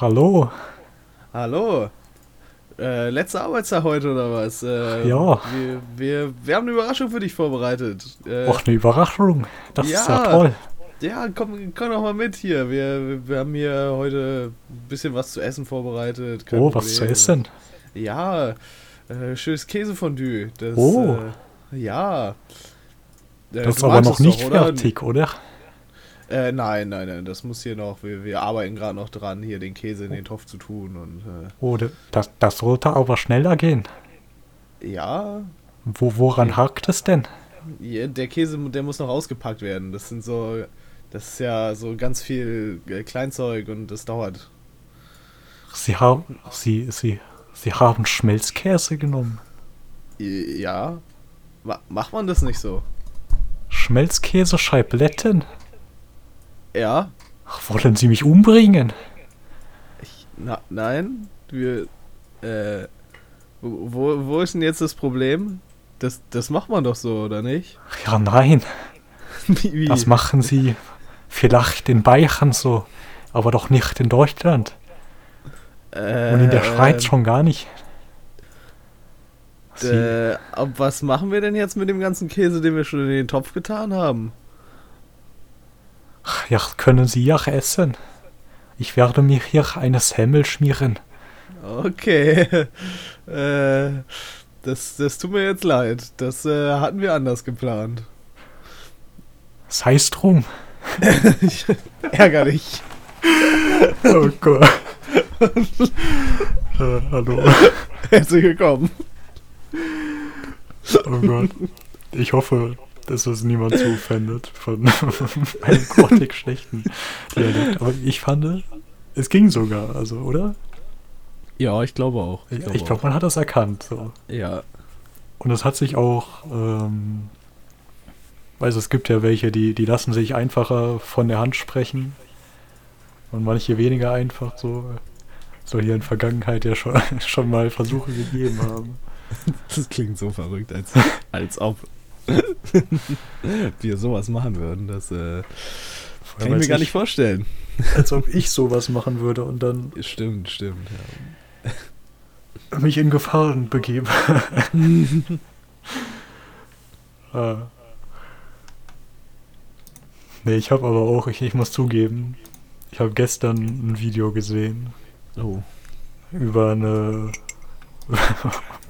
Hallo. Hallo. Äh, letzter Arbeitstag heute oder was? Äh, Ja. Wir, wir, wir haben eine Überraschung für dich vorbereitet. Äh, Och, eine Überraschung. Das ist ja Ja. toll. ja, komm, komm doch mal mit hier. Wir, wir haben hier heute ein bisschen was zu essen vorbereitet. kein Oh, was zu Problem. essen. Ja, äh, schönes Käsefondue. Das, Oh. Äh, ja. Äh, Das ist aber noch nicht doch, oder? fertig, oder? Äh, nein, nein, nein, das muss hier noch. Wir, wir arbeiten gerade noch dran, hier den Käse in den Topf zu tun. Und äh, Oh, das, das sollte aber schneller gehen. ja, Wo, woran hakt es denn? Ja, der Käse, der muss noch ausgepackt werden. Das sind so, das ist ja so ganz viel äh, Kleinzeug und das dauert. Sie haben, Sie, Sie, Sie haben Schmelzkäse genommen. I- Ja, Ma macht man das nicht so? Schmelzkäse, Scheibletten. Ja, Ach, wollen Sie mich umbringen? ich, na, nein, wir, äh, wo, wo- ist denn jetzt das Problem? Das, das macht man doch so, oder nicht? Ja, nein. Wie? Das machen Sie vielleicht in Bayern so, aber doch nicht in Deutschland. äh, Und in der Schweiz schon gar nicht. Äh, ab was machen wir denn jetzt mit dem ganzen Käse, den wir schon in den Topf getan haben? Ja, können Sie ja essen. Ich werde mir hier eine Semmel schmieren. Okay. äh, das, das tut mir jetzt leid. Das äh, hatten wir anders geplant. Sei's drum. ich, ärgerlich. Oh Gott. äh, hallo. Herzlich willkommen. Oh Gott. Ich hoffe, dass es niemand zu offendet von einem grottig schlechten Dialekt. Aber ich fand, es ging sogar, also, oder? Ja, ich glaube auch. Ich, glaube, man hat das erkannt. So. Ja. Und es hat sich auch, ähm, also es gibt ja welche, die, die lassen sich einfacher von der Hand sprechen und manche weniger einfach so. Soll hier in Vergangenheit ja schon, schon mal Versuche gegeben haben. Das klingt so verrückt, als, als ob wir sowas machen würden. Das äh, kann ich mir gar ich- nicht vorstellen. Als ob ich sowas machen würde und dann Stimmt, stimmt. Ja. mich in Gefahren begebe. äh. Nee, ich habe aber auch, ich, ich muss zugeben, ich habe gestern ein Video gesehen Oh. über eine.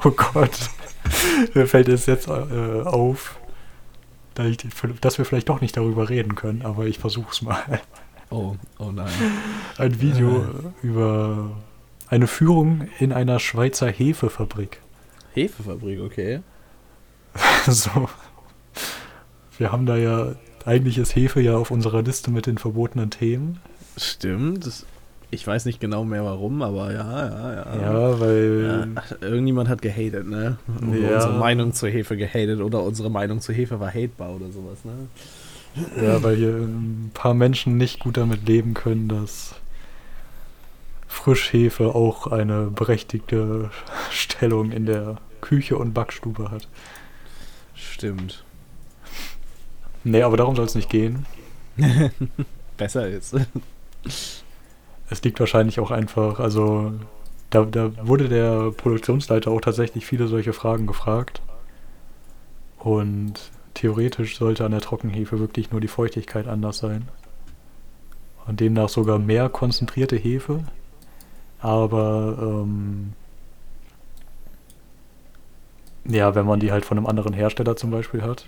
oh Gott. Mir fällt es jetzt äh, auf, dass, ich, dass wir vielleicht doch nicht darüber reden können, aber ich versuch's mal. Oh, oh nein. Ein Video über eine Führung in einer Schweizer Hefefabrik. Hefefabrik, okay. so. Wir haben da ja, eigentlich ist Hefe ja auf unserer Liste mit den verbotenen Themen. Stimmt. Das, ich weiß nicht genau mehr warum, aber ja, ja, ja. Ja, weil. Ja, irgendjemand hat gehatet, ne? Oder Ja. unsere Meinung zur Hefe gehatet oder unsere Meinung zur Hefe war hatebar oder sowas, ne? Ja, weil hier ein paar Menschen nicht gut damit leben können, dass Frischhefe auch eine berechtigte Stellung in der Küche und Backstube hat. Stimmt. Nee, aber darum soll es nicht gehen. Besser ist. Es liegt wahrscheinlich auch einfach, also da, da wurde der Produktionsleiter auch tatsächlich viele solche Fragen gefragt. Und theoretisch sollte an der Trockenhefe wirklich nur die Feuchtigkeit anders sein. Und demnach sogar mehr konzentrierte Hefe. Aber ähm, ja, wenn man die halt von einem anderen Hersteller zum Beispiel hat,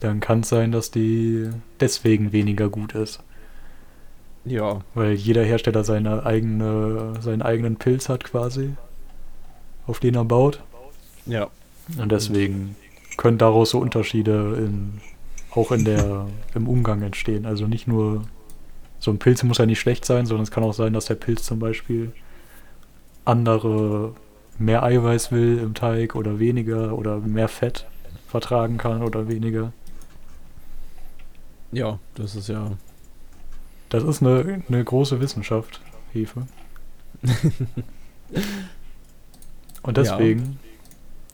dann kann es sein, dass die deswegen weniger gut ist. Ja. Weil jeder Hersteller seine eigene, seinen eigenen Pilz hat quasi, auf den er baut. Ja. Und deswegen können daraus so Unterschiede in, auch in der, im Umgang entstehen. Also nicht nur, so ein Pilz muss ja nicht schlecht sein, sondern es kann auch sein, dass der Pilz zum Beispiel andere, mehr Eiweiß will im Teig oder weniger oder mehr Fett vertragen kann oder weniger. Ja, das ist ja. Das ist eine, eine große Wissenschaft, Hefe. Und Ja. deswegen.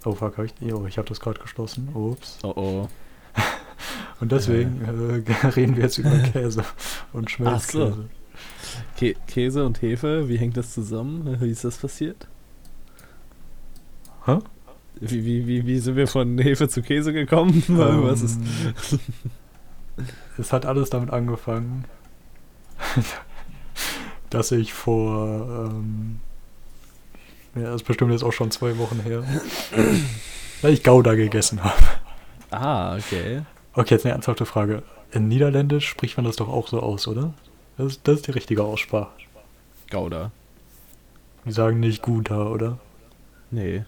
Oh fuck, hab ich, oh, ich habe das gerade geschlossen. Ups. Oh oh. Und deswegen äh, reden wir jetzt über Käse und Ach Schmelzkäse. Kä Käse und Hefe, wie hängt das zusammen? Wie ist das passiert? Hä? Wie, wie, wie, wie sind wir von Hefe zu Käse gekommen? Ähm, Was ist. Es hat alles damit angefangen, dass ich vor, ähm, ja, das ist bestimmt jetzt auch schon zwei Wochen her, weil ich Gouda gegessen habe. Ah, okay. Okay, jetzt eine ernsthafte Frage. In Niederländisch spricht man das doch auch so aus, oder? Das, ist- das ist die richtige Aussprache. Gouda. Die sagen nicht Gouda, oder? Nee.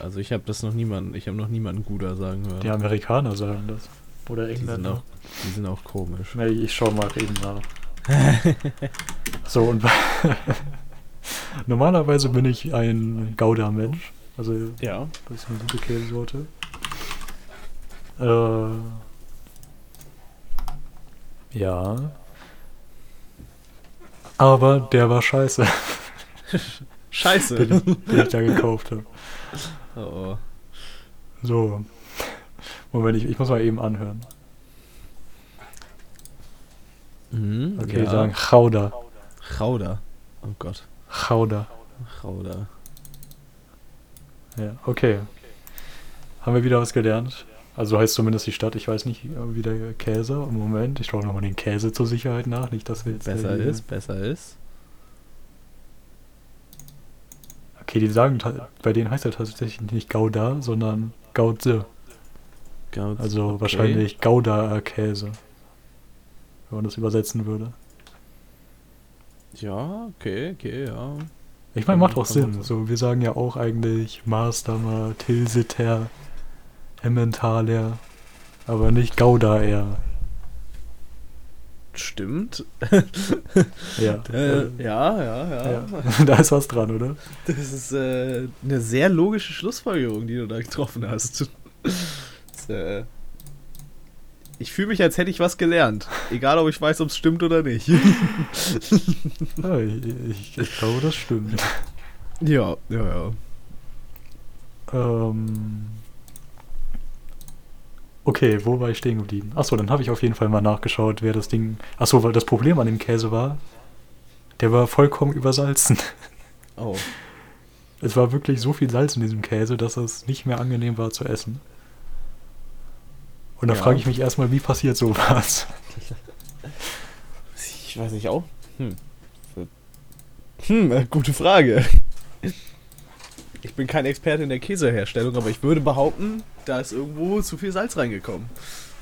Also ich habe das noch niemanden, ich habe noch niemanden Gouda sagen hören. Die Amerikaner sagen das. Oder die sind Engländer. auch, die sind auch komisch. Nee, ich schau mal eben nach. so, und normalerweise bin ich ein Gouda-Mensch. Also, Ja. das ist eine gute Käsesorte. Äh, ja. Aber der war scheiße, Scheiße. den, ich- den ich da gekauft habe. Oh, oh. So. Moment, ich, ich muss mal eben anhören. Mhm, Okay, die ja. sagen Gouda. Gouda. Oh Gott. Gouda. Gouda. Ja, okay. Haben wir wieder was gelernt? Also heißt zumindest die Stadt, ich weiß nicht, äh, wie der Käse. Im Moment, ich schaue nochmal den Käse zur Sicherheit nach, nicht, dass wir jetzt. Besser hier- ist, besser ist. Okay, die sagen, bei denen heißt er tatsächlich nicht Gouda, sondern Gauze. Gouda. Also okay. wahrscheinlich Gouda Käse. Wenn man das übersetzen würde. Ja, okay, okay, ja. Ich meine, macht auch Sinn. so. Wir sagen ja auch eigentlich Maßdamer, Tilsiter, Emmentaler, aber nicht Gouda eher. Stimmt. Ja. Äh, ja, ja, ja. ja. da ist was dran, oder? Das ist äh, eine sehr logische Schlussfolgerung, die du da getroffen hast. Das, äh, ich fühle mich, als hätte ich was gelernt. Egal, ob ich weiß, ob es stimmt oder nicht. Ja, ich, ich, ich glaube, das stimmt. ja, ja, ja. Ähm, okay, wo war ich stehen geblieben? Achso, dann habe ich auf jeden Fall mal nachgeschaut, wer das Ding. Achso, weil das Problem an dem Käse war, der war vollkommen übersalzen. Oh. Es war wirklich so viel Salz in diesem Käse, dass es nicht mehr angenehm war zu essen. Und da Ja. frage ich mich erstmal, wie passiert sowas? Ich weiß nicht auch. Hm. Hm, äh, gute Frage. Ich bin kein Experte in der Käseherstellung, aber ich würde behaupten, da ist irgendwo zu viel Salz reingekommen.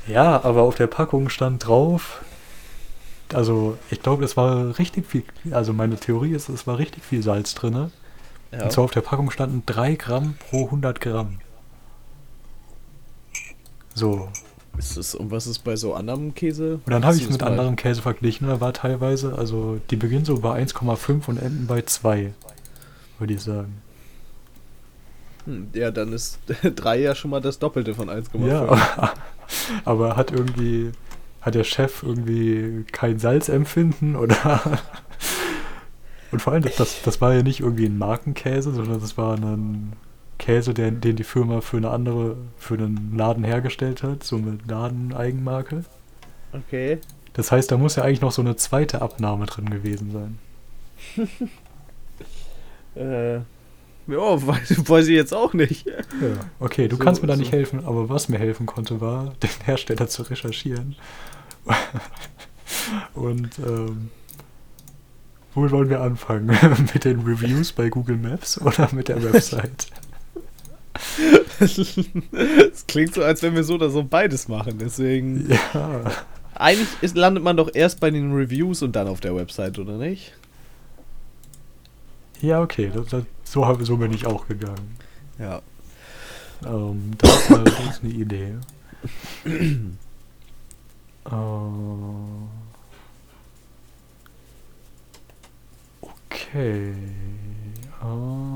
Ja, aber auf der Packung stand drauf. Also, ich glaube, es war richtig viel. Also, meine Theorie ist, es war richtig viel Salz drin. Ja. Und zwar auf der Packung standen 3 Gramm pro 100 Gramm. So. Ist es, und was ist bei so anderem Käse? Und dann habe ich es mit das anderen Käse verglichen. Da war teilweise, also die beginnen so bei 1,5 und enden bei 2. Würde ich sagen. Hm, ja, dann ist 3 ja schon mal das Doppelte von 1,5. Ja, aber, aber hat irgendwie. Hat der Chef irgendwie kein Salzempfinden oder. Und vor allem, das, das, das war ja nicht irgendwie ein Markenkäse, sondern das war ein Käse, der, den die Firma für eine andere, für einen Laden hergestellt hat, so eine Ladeneigenmarke. Okay. Das heißt, da muss ja eigentlich noch so eine zweite Abnahme drin gewesen sein. Äh, ja, weiß, weiß ich jetzt auch nicht. Ja. Okay, du So- kannst mir da so. nicht helfen, aber was mir helfen konnte, war, den Hersteller zu recherchieren. Und ähm, wo wollen wir anfangen? mit den Reviews bei Google Maps oder mit der Website? Es klingt so, als wenn wir so oder so beides machen. Deswegen. ja. Eigentlich ist, landet man doch erst bei den Reviews und dann auf der Website, oder nicht? Ja, okay, das, das, so, hab, so bin ich auch gegangen. Ja. Ähm, das war allerdings eine Idee. äh, okay. Äh,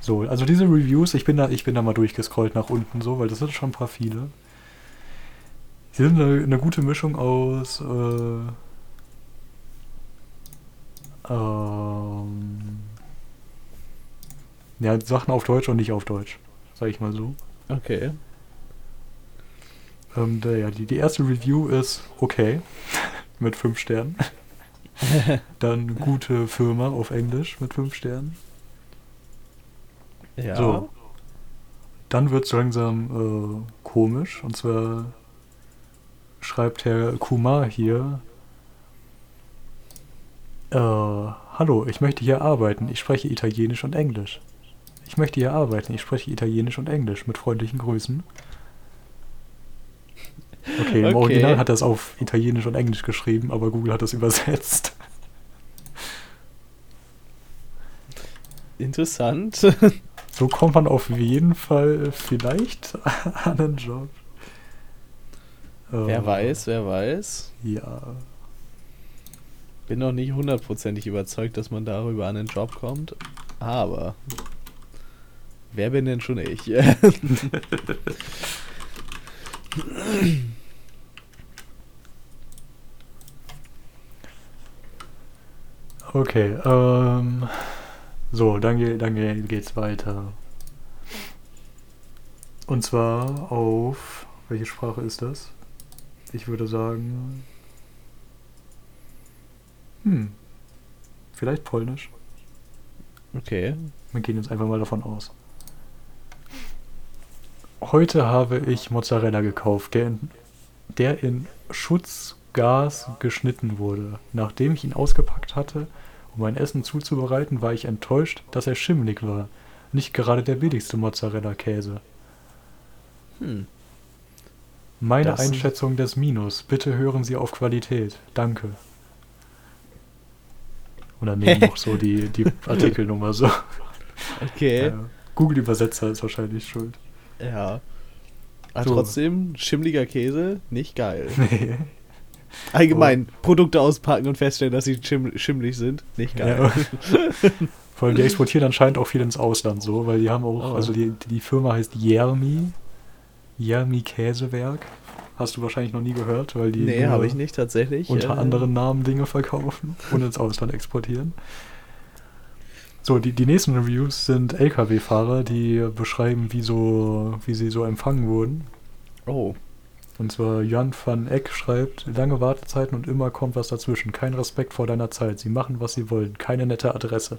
so, also diese Reviews, ich bin da, ich bin da mal durchgescrollt nach unten so, weil das sind schon ein paar viele. Sie sind eine, eine gute Mischung aus äh, ähm, ja, Sachen auf Deutsch und nicht auf Deutsch. Sag ich mal so. Okay. Ähm, der, ja, die, die erste Review ist okay, mit 5 Sternen. Dann gute Firma auf Englisch mit 5 Sternen. Ja. So. Dann wird es langsam äh, komisch. Und zwar schreibt Herr Kumar hier. Äh, hallo, ich möchte hier arbeiten. Ich spreche Italienisch und Englisch. Ich möchte hier arbeiten. Ich spreche Italienisch und Englisch. Mit freundlichen Grüßen. Okay, im Okay. Original hat er es auf Italienisch und Englisch geschrieben, aber Google hat es übersetzt. Interessant. So kommt man auf jeden Fall vielleicht an einen Job. wer Äh, weiß, wer weiß. Ja. Bin noch nicht hundertprozentig überzeugt, dass man darüber an den Job kommt. Aber wer bin denn schon ich? Okay, ähm. So, dann, dann ge geht's weiter. Und zwar auf. Welche Sprache ist das? Ich würde sagen. Hm. Vielleicht Polnisch. okay. Wir gehen jetzt einfach mal davon aus. Heute habe ich Mozzarella gekauft, der in, der in Schutzgas geschnitten wurde. Nachdem ich ihn ausgepackt hatte, um mein Essen zuzubereiten, war ich enttäuscht, dass er schimmelig war. Nicht gerade der billigste Mozzarella-Käse. Hm. Meine Das- Einschätzung des Minus. Bitte hören Sie auf Qualität. Danke. Und dann nehmen noch so die, die Artikelnummer so. Okay. Ja, Google-Übersetzer ist wahrscheinlich schuld. Ja. Aber So. trotzdem, schimmliger Käse, nicht geil. Nee. Allgemein, Produkte auspacken und feststellen, dass sie schimm schimmlig sind, nicht geil. Ja. Vor allem, die exportieren anscheinend auch viel ins Ausland so, weil die haben auch, Oh. also die, die Firma heißt Jermi. Jermi Käsewerk. Hast du wahrscheinlich noch nie gehört, weil die nee, habe ich nicht tatsächlich. unter Äh, anderen Namen Dinge verkaufen und ins Ausland exportieren. So, die, die nächsten Reviews sind LKW-Fahrer, die beschreiben, wie, so, wie sie so empfangen wurden. Oh, Und zwar Jan van Eck schreibt, lange Wartezeiten und immer kommt was dazwischen. Kein Respekt vor deiner Zeit. Sie machen, was sie wollen. Keine nette Adresse.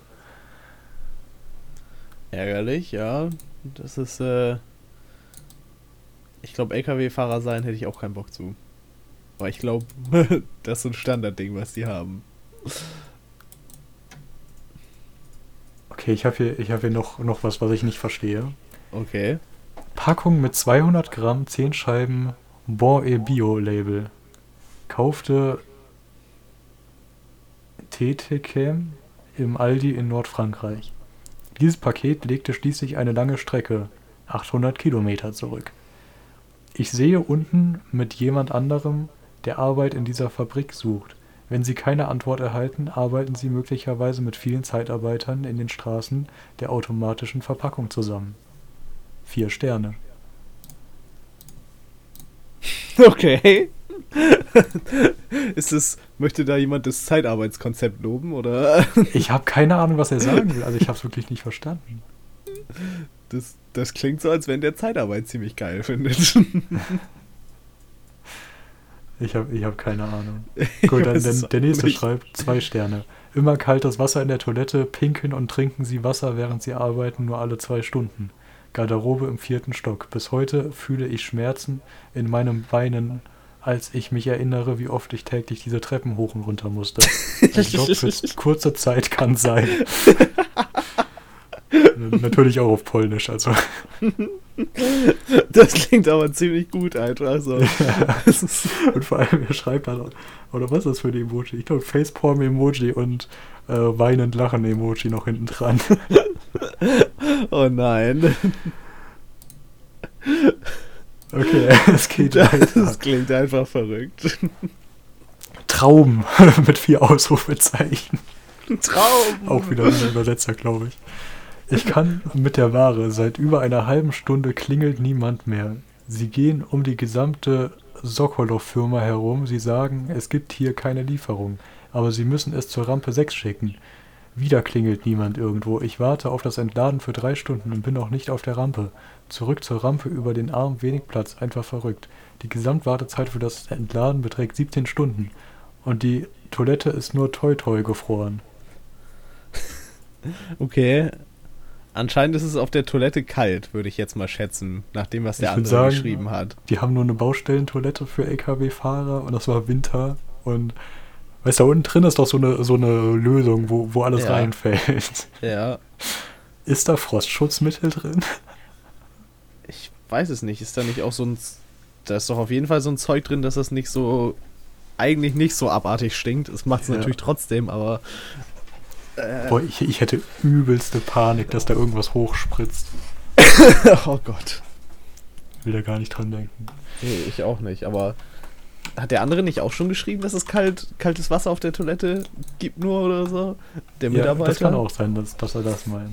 ärgerlich, ja. Das ist, äh. Ich glaube, LKW-Fahrer sein hätte ich auch keinen Bock zu. Aber ich glaube, das ist so ein Standardding, was die haben. Okay, ich habe hier, ich hab hier noch, noch was, was ich nicht verstehe. Okay. Packung mit 200 Gramm, 10 Scheiben Bon et Bio Label. Kaufte Tetekem im Aldi in Nordfrankreich. Dieses Paket legte schließlich eine lange Strecke, 800 Kilometer zurück. Ich sehe unten mit jemand anderem, der Arbeit in dieser Fabrik sucht. Wenn Sie keine Antwort erhalten, arbeiten Sie möglicherweise mit vielen Zeitarbeitern in den Straßen der automatischen Verpackung zusammen. Vier Sterne. Okay. ist es, möchte da jemand das Zeitarbeitskonzept loben oder? Ich habe keine Ahnung, was er sagen will. Also ich habe es wirklich nicht verstanden. Das, das klingt so, als wenn der Zeitarbeit ziemlich geil findet. Ich habe ich hab keine Ahnung. Gut, dann der, der nächste nicht. schreibt zwei Sterne. Immer kaltes Wasser in der Toilette, pinkeln und trinken Sie Wasser, während Sie arbeiten, nur alle zwei Stunden. Garderobe im vierten Stock. Bis heute fühle ich Schmerzen in meinem Beinen, als ich mich erinnere, wie oft ich täglich diese Treppen hoch und runter musste. Ein Job für kurze Zeit kann sein. Natürlich auch auf Polnisch, also. Das klingt aber ziemlich gut einfach so. Das ist, Und vor allem, er schreibt dann, oder was ist das für ein Emoji? Ich glaube, Facepalm-Emoji und äh, weinend lachen-Emoji noch hinten dran. oh nein. Okay, es geht weiter. Das klingt einfach verrückt. Traum mit vier Ausrufezeichen. Traum. Auch wieder ein Übersetzer, glaube ich. Ich kann mit der Ware. Seit über einer halben Stunde klingelt niemand mehr. Sie gehen um die gesamte Sokolov-Firma herum. Sie sagen, es gibt hier keine Lieferung. Aber sie müssen es zur Rampe 6 schicken. Wieder klingelt niemand irgendwo. Ich warte auf das Entladen für drei Stunden und bin noch nicht auf der Rampe. Zurück zur Rampe über den Arm, wenig Platz, einfach verrückt. Die Gesamtwartezeit für das Entladen beträgt 17 Stunden. Und die Toilette ist nur toi toi gefroren. Okay. Anscheinend ist es auf der Toilette kalt, würde ich jetzt mal schätzen, nach dem, was der Ich andere sagen, geschrieben hat. Die haben nur eine Baustellentoilette für LKW-Fahrer und das war Winter. Und weißt du, da unten drin ist doch so eine, so eine Lösung, wo, wo alles Ja. reinfällt. Ja. Ist da Frostschutzmittel drin? Ich weiß es nicht. Ist da nicht auch so ein. Da ist doch auf jeden Fall so ein Zeug drin, dass das nicht so. Eigentlich nicht so abartig stinkt. Es macht es Ja. natürlich trotzdem, aber. Äh, Boah, ich, ich hätte übelste Panik, dass da irgendwas hochspritzt. oh Gott. Will da gar nicht dran denken. Nee, ich auch nicht, aber. Hat der andere nicht auch schon geschrieben, dass es kalt, kaltes Wasser auf der Toilette gibt nur oder so? Der Ja, Mitarbeiter? das kann auch sein, dass, dass er das meint.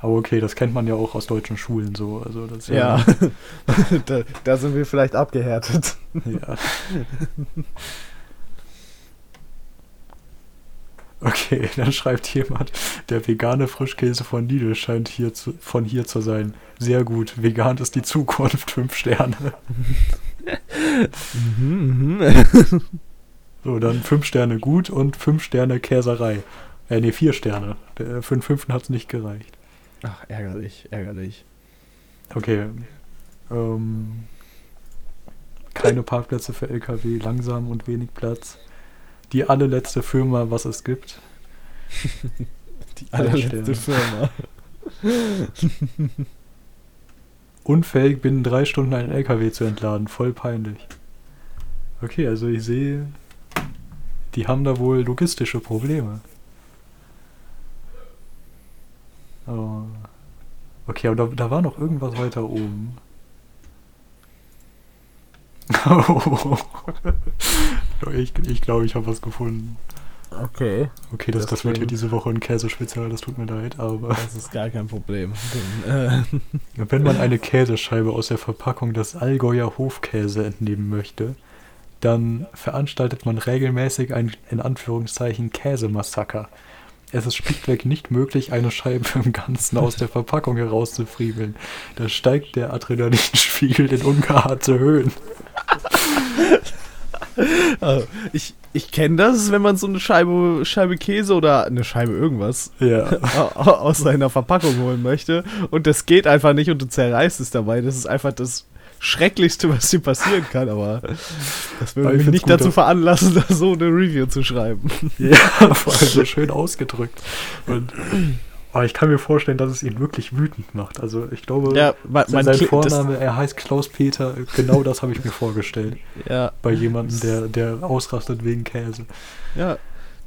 Aber okay, das kennt man ja auch aus deutschen Schulen so. Also das ist Ja. da, da sind wir vielleicht abgehärtet. ja. Okay, dann schreibt jemand, der vegane Frischkäse von Lidl scheint hier zu, von hier zu sein. Sehr gut, vegan ist die Zukunft, fünf Sterne. Mhm, So, dann fünf Sterne gut und fünf Sterne Käserei. Äh, nee, vier Sterne. Der- Für den fünften hat es nicht gereicht. Ach, ärgerlich, ärgerlich. Okay. Ähm, keine Parkplätze für LKW, langsam und wenig Platz. Die allerletzte Firma, was es gibt. Die allerletzte Firma. Unfähig, binnen drei Stunden einen LKW zu entladen. Voll peinlich. Okay, also ich sehe, die haben da wohl logistische Probleme. Oh. Okay, aber da, da war noch irgendwas weiter oben. ich ich glaube, ich habe was gefunden. Okay. Okay, das, Das das, wird hier diese Woche ein Käsespezial, das tut mir leid, aber Das ist gar kein Problem. Äh, wenn man eine Käsescheibe aus der Verpackung des Allgäuer Hofkäse entnehmen möchte, dann veranstaltet man regelmäßig ein in Anführungszeichen Käsemassaker. Es ist schlichtweg nicht möglich, eine Scheibe im Ganzen aus der Verpackung herauszufriemeln. Da steigt der Adrenalinspiegel in ungeahnte Höhen. also, ich ich kenne das, wenn man so eine Scheibe, Scheibe Käse oder eine Scheibe irgendwas Ja. au- au- aus seiner Verpackung holen möchte und das geht einfach nicht und du zerreißt es dabei. Das ist einfach das Schrecklichste, was dir passieren kann, aber das würde mich nicht dazu veranlassen, da so eine Review zu schreiben. Ja, vor allem so schön ausgedrückt. Und, aber ich kann mir vorstellen, dass es ihn wirklich wütend macht. Also ich glaube, Ja, man, sein, man sein kli- Vorname, er heißt Klaus-Peter, genau das habe ich mir vorgestellt. Ja, Bei jemandem, der, der ausrastet wegen Käse. ja,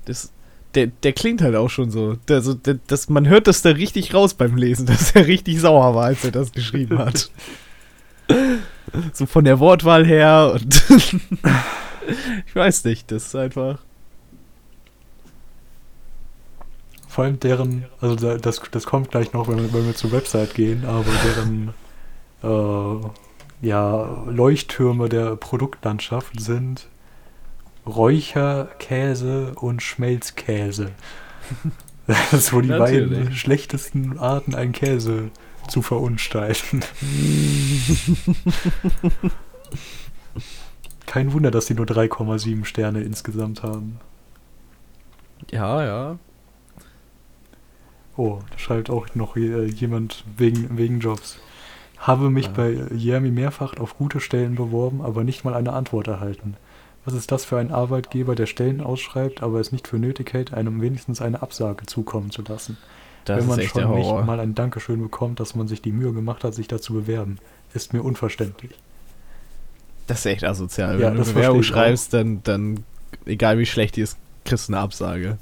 das, der, der klingt halt auch schon so. Der, so der, das, man hört das da richtig raus beim Lesen, dass er richtig sauer war, als er das geschrieben hat. so von der Wortwahl her und ich weiß nicht, das ist einfach. Vor allem deren, also da- das, das kommt gleich noch, wenn wir, wenn wir zur Website gehen, aber deren äh, ja, Leuchttürme der Produktlandschaft sind Räucher, Käse und Schmelzkäse. Das ist wohl die beiden Natürlich. schlechtesten Arten, einen Käse zu verunstalten. Kein Wunder, dass die nur 3,7 Sterne insgesamt haben. Ja, ja. Oh, da schreibt auch noch äh, jemand wegen, wegen Jobs. Habe mich Ah. bei Jeremy mehrfach auf gute Stellen beworben, aber nicht mal eine Antwort erhalten. Was ist das für ein Arbeitgeber, der Stellen ausschreibt, aber es nicht für nötig hält, einem wenigstens eine Absage zukommen zu lassen? Das Wenn man schon nicht mal ein Dankeschön bekommt, dass man sich die Mühe gemacht hat, sich da zu bewerben, ist mir unverständlich. Das ist echt asozial. Ja, Wenn du das eine Bewerbung schreibst, dann, dann, egal wie schlecht die ist, kriegst du eine Absage.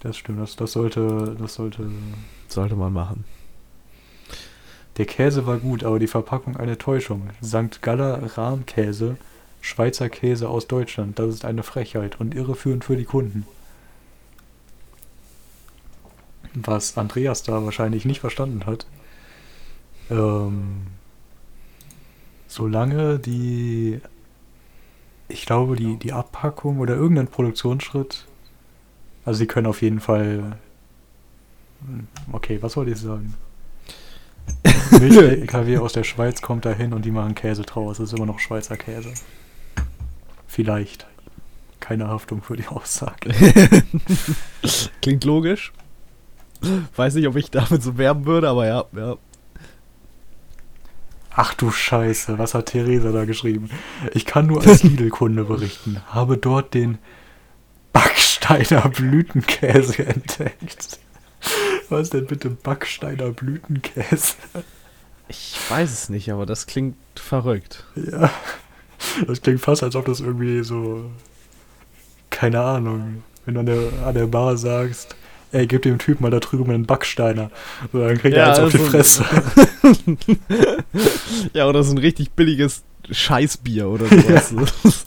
Das stimmt, das, das sollte, das sollte. Sollte man machen. Der Käse war gut, aber die Verpackung eine Täuschung. St. Galler Rahmkäse, Schweizer Käse aus Deutschland. Das ist eine Frechheit und irreführend für die Kunden. Was Andreas da wahrscheinlich nicht verstanden hat. Ähm, solange die, ich glaube, die, die Abpackung oder irgendein Produktionsschritt Also sie können auf jeden Fall. Hm, Okay, was wollte ich sagen? Milch-LKW aus der Schweiz kommt dahin und die machen Käse draus. Das ist immer noch Schweizer Käse. Vielleicht. Keine Haftung für die Aussage. Klingt logisch. Weiß nicht, ob ich damit so werben würde, aber ja, ja. Ach du Scheiße, was hat Theresa da geschrieben? Ich kann nur als Lidl-Kunde berichten. Habe dort den Backsteiner Blütenkäse entdeckt. Was ist denn bitte Backsteiner Blütenkäse? Ich weiß es nicht, aber das klingt verrückt. Ja, das klingt fast, als ob das irgendwie so, keine Ahnung, wenn du an der, an der Bar sagst, ey, gib dem Typen mal da drüben einen Backsteiner. So, dann kriegt er Ja, eins auf die Fresse. Ja, oder so ein richtig billiges Scheißbier oder sowas.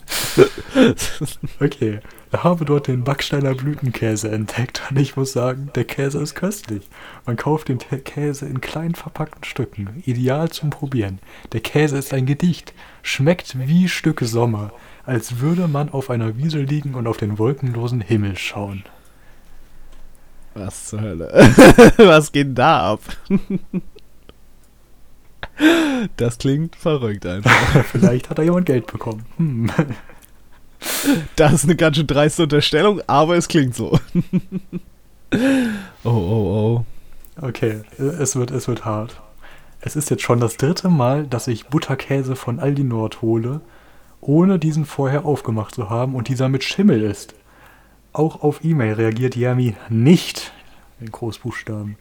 Okay, ich habe dort den Backsteiner Blütenkäse entdeckt und ich muss sagen, der Käse ist köstlich. Man kauft den Käse in klein verpackten Stücken, ideal zum Probieren. Der Käse ist ein Gedicht, schmeckt wie Stücke Sommer, als würde man auf einer Wiese liegen und auf den wolkenlosen Himmel schauen. Was zur Hölle? Was geht denn da ab? Das klingt verrückt einfach. Vielleicht hat da jemand Geld bekommen. Hm. Das ist eine ganz schön dreiste Unterstellung, aber es klingt so. Oh, oh, Okay, es wird, es wird hart. Es ist jetzt schon das dritte Mal, dass ich Butterkäse von Aldi Nord hole, ohne diesen vorher aufgemacht zu haben und dieser mit Schimmel ist. Auch auf E-Mail reagiert Yami nicht in Großbuchstaben.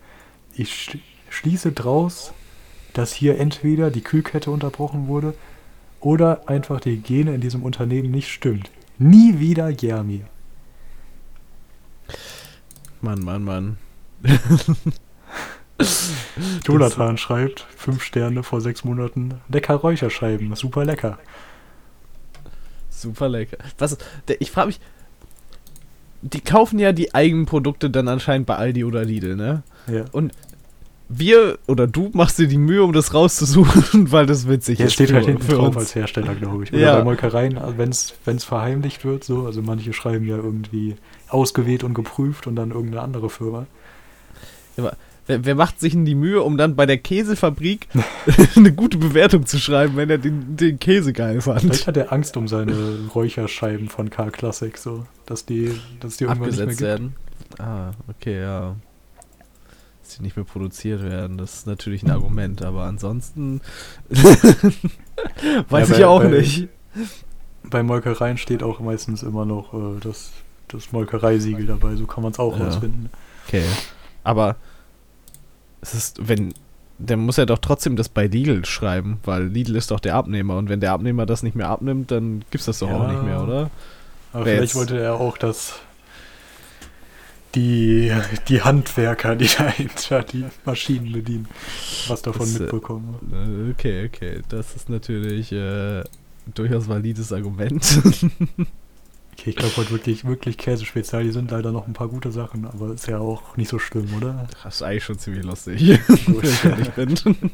Ich sch schließe draus, dass hier entweder die Kühlkette unterbrochen wurde oder einfach die Hygiene in diesem Unternehmen nicht stimmt. Nie wieder oh. Mann, Mann, Mann. Jonathan schreibt, fünf Sterne vor sechs Monaten, lecker Räucherscheiben, super lecker. Super lecker. Was, der, ich frage mich, die kaufen ja die eigenen Produkte dann anscheinend bei Aldi oder Lidl, ne? Ja. Und wir oder du machst dir die Mühe, um das rauszusuchen, weil das witzig Hier ist. steht für- halt hinten drauf uns. als Hersteller, glaube ich. Oder Ja. bei Molkereien, wenn es verheimlicht wird, so. Also manche schreiben ja irgendwie ausgewählt und geprüft und dann irgendeine andere Firma. Wer, wer macht sich denn die Mühe, um dann bei der Käsefabrik eine gute Bewertung zu schreiben, wenn er den, den Käse geil Vielleicht fand? hat er Angst um seine Räucherscheiben von K Classic, so. Dass die, dass die irgendwann Abgesetzt nicht mehr werden. Ah, okay, ja. Dass die nicht mehr produziert werden, das ist natürlich ein Argument, aber ansonsten weiß Ja, ich bei- auch bei- nicht. gibt. Bei Molkereien steht auch meistens immer noch äh, das, das Molkereisiegel dabei, so kann man es auch Ja. rausfinden. Okay. Aber es ist, wenn. Der muss ja doch trotzdem das bei Lidl schreiben, weil Lidl ist doch der Abnehmer und wenn der Abnehmer das nicht mehr abnimmt, dann gibt's das doch auch Ja. nicht mehr, oder? Aber Wer vielleicht jetzt- wollte er auch, dass die, die Handwerker, die dahinter die Maschinen bedienen, was davon Das, äh, mitbekommen. Äh, Okay, okay. Das ist natürlich äh, durchaus valides Argument. Okay, ich glaube heute wirklich, wirklich Käsespezial, die sind leider noch ein paar gute Sachen, aber ist ja auch nicht so schlimm, oder? Das ist eigentlich schon ziemlich lustig, wenn ich ehrlich bin.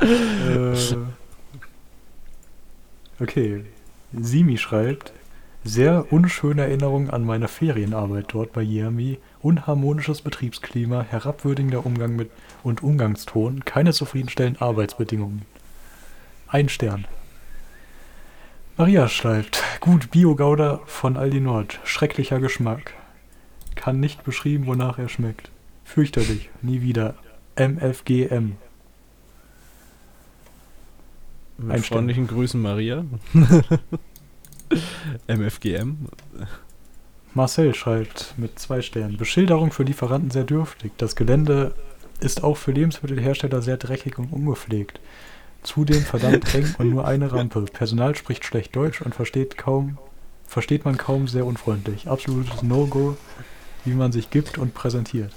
äh, okay, Simi schreibt, sehr unschöne Erinnerungen an meine Ferienarbeit dort bei Yami, unharmonisches Betriebsklima, herabwürdigender Umgang mit und Umgangston, keine zufriedenstellenden Arbeitsbedingungen. Ein Stern. Maria schreibt, gut Bio-Gouda von Aldi Nord, schrecklicher Geschmack. Kann nicht beschrieben, wonach er schmeckt. Fürchterlich, nie wieder. MFGM. Mit Ein freundlichen Grüßen, Maria. MFGM. Marcel schreibt mit zwei Sternen. Beschilderung für Lieferanten sehr dürftig. Das Gelände ist auch für Lebensmittelhersteller sehr dreckig und ungepflegt. Zudem verdammt eng und nur eine Rampe. Personal spricht schlecht Deutsch und versteht kaum, versteht man kaum sehr unfreundlich. Absolutes No-Go, wie man sich gibt und präsentiert.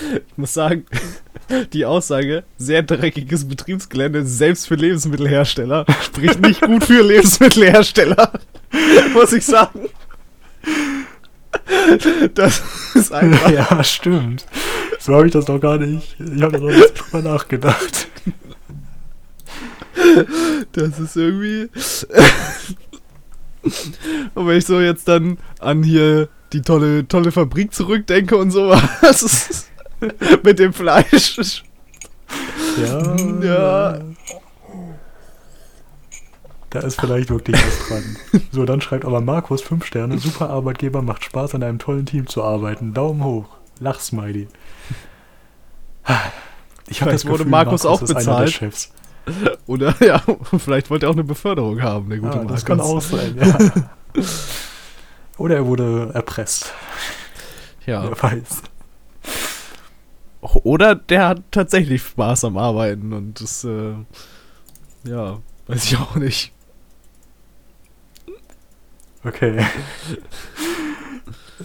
Ich muss sagen, die Aussage, sehr dreckiges Betriebsgelände, selbst für Lebensmittelhersteller, spricht nicht gut für Lebensmittelhersteller. muss ich sagen. Das ist einfach. ja, stimmt. So habe ich das doch gar nicht. Ich habe da noch nicht drüber nachgedacht. Das ist irgendwie. Und wenn ich so jetzt dann an hier die tolle, tolle Fabrik zurückdenke und sowas. Mit dem Fleisch. Ja. Ja. Da ist vielleicht wirklich was dran. So, dann schreibt aber Markus 5 Sterne. Super Arbeitgeber, macht Spaß, an einem tollen Team zu arbeiten. Daumen hoch. Lachsmiley. Ich habe das Gefühl, wurde Markus auch ist einer der bezahlt. Chefs. Oder ja, vielleicht wollte er auch eine Beförderung haben, der gute Ah, Markus. das kann auch sein, ja. Oder er wurde erpresst. Ja. Wer weiß. Oder der hat tatsächlich Spaß am Arbeiten und das, äh, ja, weiß ich auch nicht. Okay.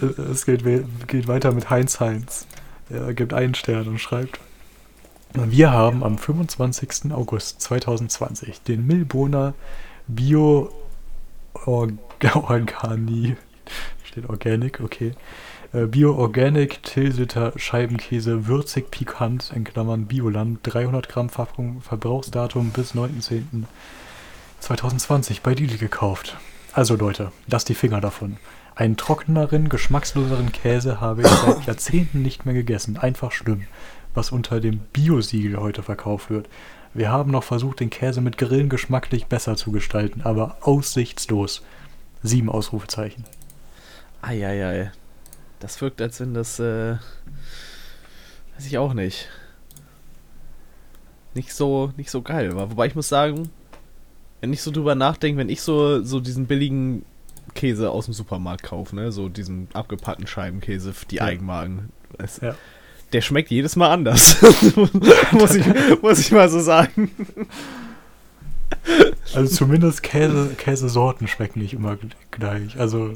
es geht, geht weiter mit Heinz Heinz. Er gibt einen Stern und schreibt: Wir haben am 25. August 2020 den Milboner Bio Organi steht Organic, okay. Äh, Bio Organic Tilsiter Scheibenkäse würzig pikant in Klammern Bioland 300 Gramm Packung Verbrauchsdatum bis 9.10.2020 bei Lidl gekauft. Also Leute, lasst die Finger davon. Einen trockeneren, geschmacksloseren Käse habe ich seit Jahrzehnten nicht mehr gegessen. Einfach schlimm, was unter dem Bio-Siegel heute verkauft wird. Wir haben noch versucht, den Käse mit Grillen geschmacklich besser zu gestalten, aber aussichtslos. Sieben Ausrufezeichen. Eieiei. Das wirkt, als wenn das, äh, weiß ich auch nicht. Nicht so, nicht so geil war. Wobei ich muss sagen, wenn ich so drüber nachdenke, wenn ich so, so diesen billigen Käse aus dem Supermarkt kaufe, ne, so diesen abgepackten Scheibenkäse, für die Ja. Eigenmarken, es, Ja. der schmeckt jedes Mal anders. muss, ich, muss ich mal so sagen. Also zumindest Käse, Käsesorten schmecken nicht immer gleich. Also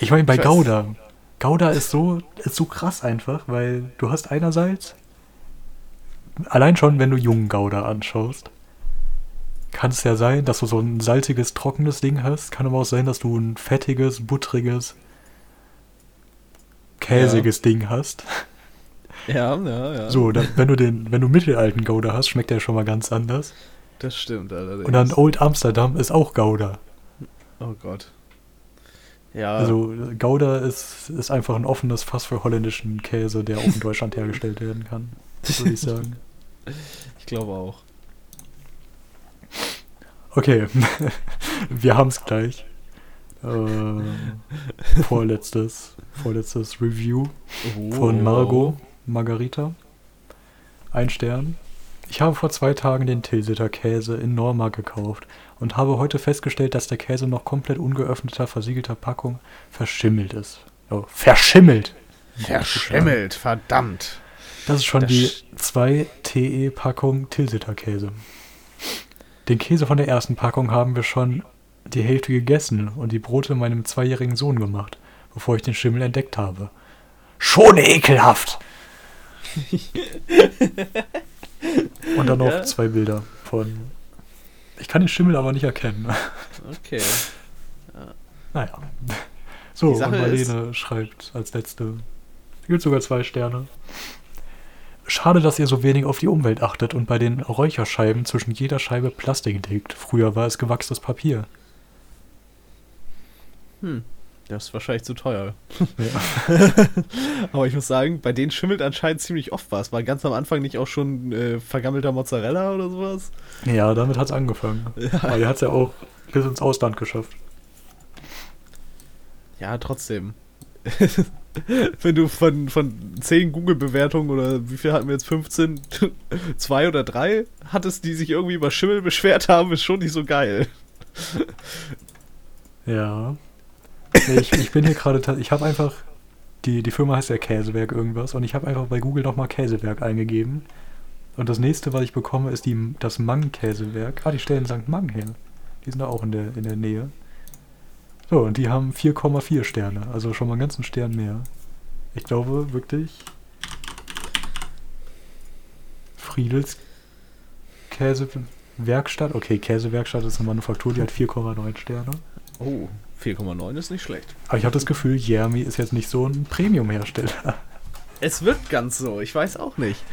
ich meine bei Gouda. Gouda ist so ist so krass einfach, weil du hast einerseits allein schon, wenn du jungen Gouda anschaust, kann es ja sein, dass du so ein salziges, trockenes Ding hast. Kann aber auch sein, dass du ein fettiges, buttriges, käsiges Ding hast. Ja, ja, ja. So, dann, wenn du den, wenn du mittelalten Gouda hast, schmeckt der schon mal ganz anders. Das stimmt allerdings. Und dann Old Amsterdam ist auch Gouda. oh Gott. Ja, Also Gouda ist, ist einfach ein offenes Fass für holländischen Käse, der auch in Deutschland hergestellt werden kann, würde ich sagen. ich glaube auch. Okay, wir haben es gleich. Ähm, vorletztes, vorletztes Review von Margot Margarita. Ein Stern. Ich habe vor zwei Tagen den Tilsiter Käse in Norma gekauft und habe heute festgestellt, dass der Käse noch komplett ungeöffneter, versiegelter Packung verschimmelt ist. Oh, verschimmelt! Verschimmelt, verdammt. Das ist schon Das die sch- 2 TE-Packung Tilsiter Käse. Den Käse von der ersten Packung haben wir schon die Hälfte gegessen und die Brote meinem zweijährigen Sohn gemacht, bevor ich den Schimmel entdeckt habe. Schon ekelhaft! und dann noch Ja. zwei Bilder von. Ich kann den Schimmel aber nicht erkennen. Okay. naja. So, und Marlene schreibt als letzte. Gibt sogar zwei Sterne. Schade, dass ihr so wenig auf die Umwelt achtet und bei den Räucherscheiben zwischen jeder Scheibe Plastik legt. Früher war es gewachstes Papier. Hm. Das ist wahrscheinlich zu teuer. Ja. Aber ich muss sagen, bei denen schimmelt anscheinend ziemlich oft was. War ganz am Anfang nicht auch schon äh, vergammelter Mozzarella oder sowas? Ja, damit hat es angefangen. Aber er hat es ja auch bis ins Ausland geschafft. Ja, trotzdem. Wenn du von, von 10 Google-Bewertungen oder wie viel hatten wir jetzt? 15? zwei oder drei hattest, die sich irgendwie über Schimmel beschwert haben, ist schon nicht so geil. Ja. Nee, Ich, ich bin hier gerade, ich habe einfach, die, die Firma heißt ja Käsewerk irgendwas und ich habe einfach bei Google nochmal Käsewerk eingegeben. Und das nächste, was ich bekomme, ist die, das Mang-Käsewerk. Ah, die stellen St. Mang her. Die sind da auch in der, in der Nähe. So, und die haben 4,4 Sterne. Also schon mal einen ganzen Stern mehr. Ich glaube wirklich. Friedels Käsewerkstatt. Okay, Käsewerkstatt ist eine Manufaktur, die hat 4,9 Sterne. Oh, 4,9 ist nicht schlecht. Aber ich habe das Gefühl, Jeremy ist jetzt nicht so ein Premium-Hersteller. Es wirkt ganz so, ich weiß auch nicht.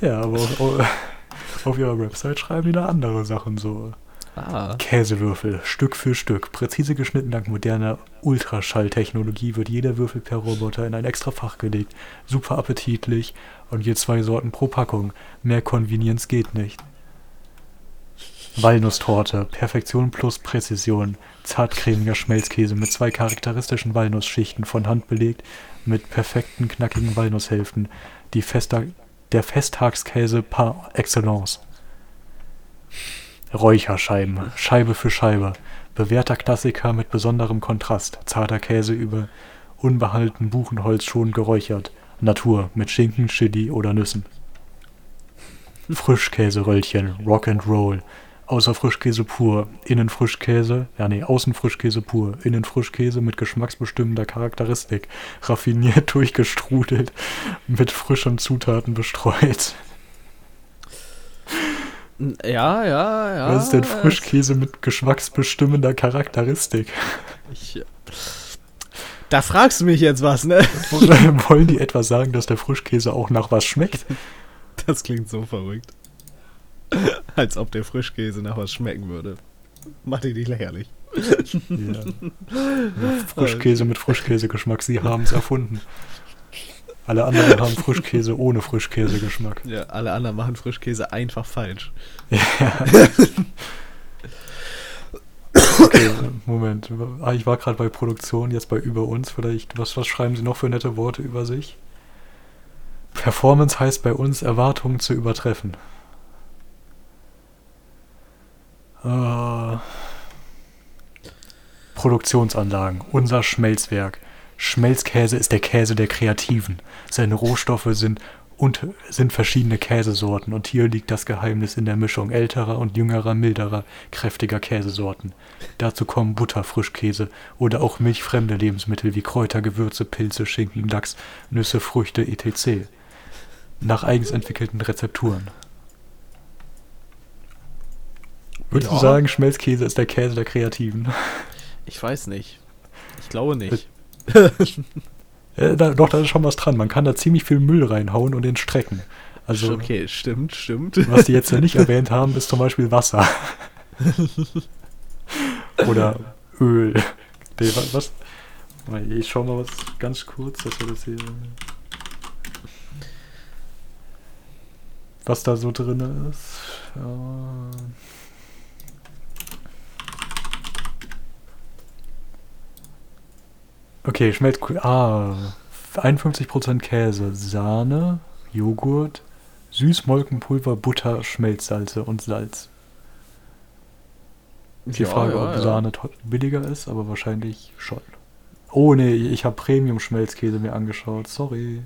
Ja, aber auf, auf ihrer Website schreiben die da andere Sachen so. Ah. Käsewürfel, Stück für Stück, präzise geschnitten dank moderner Ultraschalltechnologie wird jeder Würfel per Roboter in ein extra Fach gelegt. Super appetitlich und je zwei Sorten pro Packung. Mehr Convenience geht nicht. Walnusstorte, Perfektion plus Präzision. Zartcremiger Schmelzkäse mit zwei charakteristischen Walnussschichten von Hand belegt mit perfekten knackigen Walnusshälften. Die Festa der Festtagskäse par excellence. Räucherscheiben, Scheibe für Scheibe. Bewährter Klassiker mit besonderem Kontrast. Zarter Käse über unbehalten Buchenholz schon geräuchert. Natur mit Schinken, Chili oder Nüssen. Frischkäseröllchen, Rock and Roll. Außer Frischkäse pur, innen Frischkäse, ja nee, außen Frischkäse pur, innen Frischkäse mit geschmacksbestimmender Charakteristik, raffiniert durchgestrudelt, mit frischen Zutaten bestreut. Ja, ja, ja. Was ist denn Frischkäse mit geschmacksbestimmender Charakteristik? Ich, da fragst du mich jetzt was, ne? Wollen die etwa sagen, dass der Frischkäse auch nach was schmeckt? Das klingt so verrückt. Als ob der Frischkäse nach was schmecken würde. Mach dich nicht lächerlich. Ja. Frischkäse mit Frischkäsegeschmack, sie haben es erfunden. Alle anderen haben Frischkäse ohne Frischkäsegeschmack. Ja, alle anderen machen Frischkäse einfach falsch. Ja. Okay, Moment. Ah, ich war gerade bei Produktion, jetzt bei über uns. Vielleicht, was, was schreiben Sie noch für nette Worte über sich? Performance heißt bei uns, Erwartungen zu übertreffen. Äh, Produktionsanlagen, unser Schmelzwerk. Schmelzkäse ist der Käse der Kreativen. Seine Rohstoffe sind, und, sind verschiedene Käsesorten und hier liegt das Geheimnis in der Mischung älterer und jüngerer, milderer, kräftiger Käsesorten. Dazu kommen Butter, Frischkäse oder auch milchfremde Lebensmittel wie Kräuter, Gewürze, Pilze, Schinken, Lachs, Nüsse, Früchte etc. Nach eigens entwickelten Rezepturen. Würdest Ja. du sagen, Schmelzkäse ist der Käse der Kreativen? Ich weiß nicht. Ich glaube nicht. Äh, da, doch, da ist schon was dran. Man kann da ziemlich viel Müll reinhauen und den strecken. Also, okay, stimmt, stimmt. was die jetzt ja nicht erwähnt haben, ist zum Beispiel Wasser. Oder Öl. Nee, wa- was? Ich schau mal was ganz kurz, dass wir das hier. Was da so drin ist. Ja. Okay, schmeckt. Ah, 51% Käse, Sahne, Joghurt, Süßmolkenpulver, Butter, Schmelzsalze und Salz. Die Ja, Frage, ja, ob ja. Sahne billiger ist, aber wahrscheinlich schon. Oh nee, ich habe Premium-Schmelzkäse mir angeschaut. Sorry.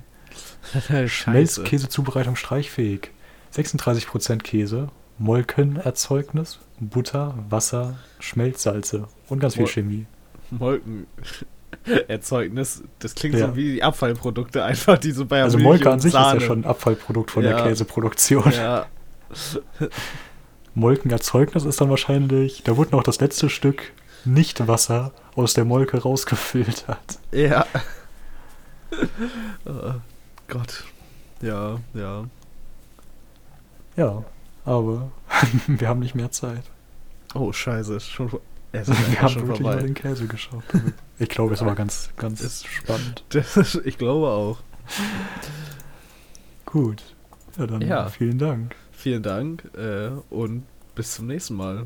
Schmelzkäsezubereitung streichfähig. 36% Käse, Molkenerzeugnis, Butter, Wasser, Schmelzsalze und ganz viel Mol- Chemie. Molkenerzeugnis, das klingt Ja. so wie die Abfallprodukte einfach, die so bei Also Molke an sich Sahne. ist ja schon ein Abfallprodukt von der Ja. Käseproduktion. Ja, Molkenerzeugnis ist dann wahrscheinlich, da wurde noch das letzte Stück Nicht-Wasser aus der Molke rausgefiltert. ja. oh, Gott. Ja, ja. Ja, aber wir haben nicht mehr Zeit. Oh, scheiße. Schon, es ist Wir haben schon wirklich vorbei. den Käse geschaut. Ich glaube, es war ganz, ganz Ist- spannend. Das ist, ich glaube auch. Gut. Ja, dann Ja. vielen Dank. Vielen Dank äh, und bis zum nächsten Mal.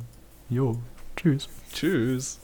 Jo, tschüss. Tschüss.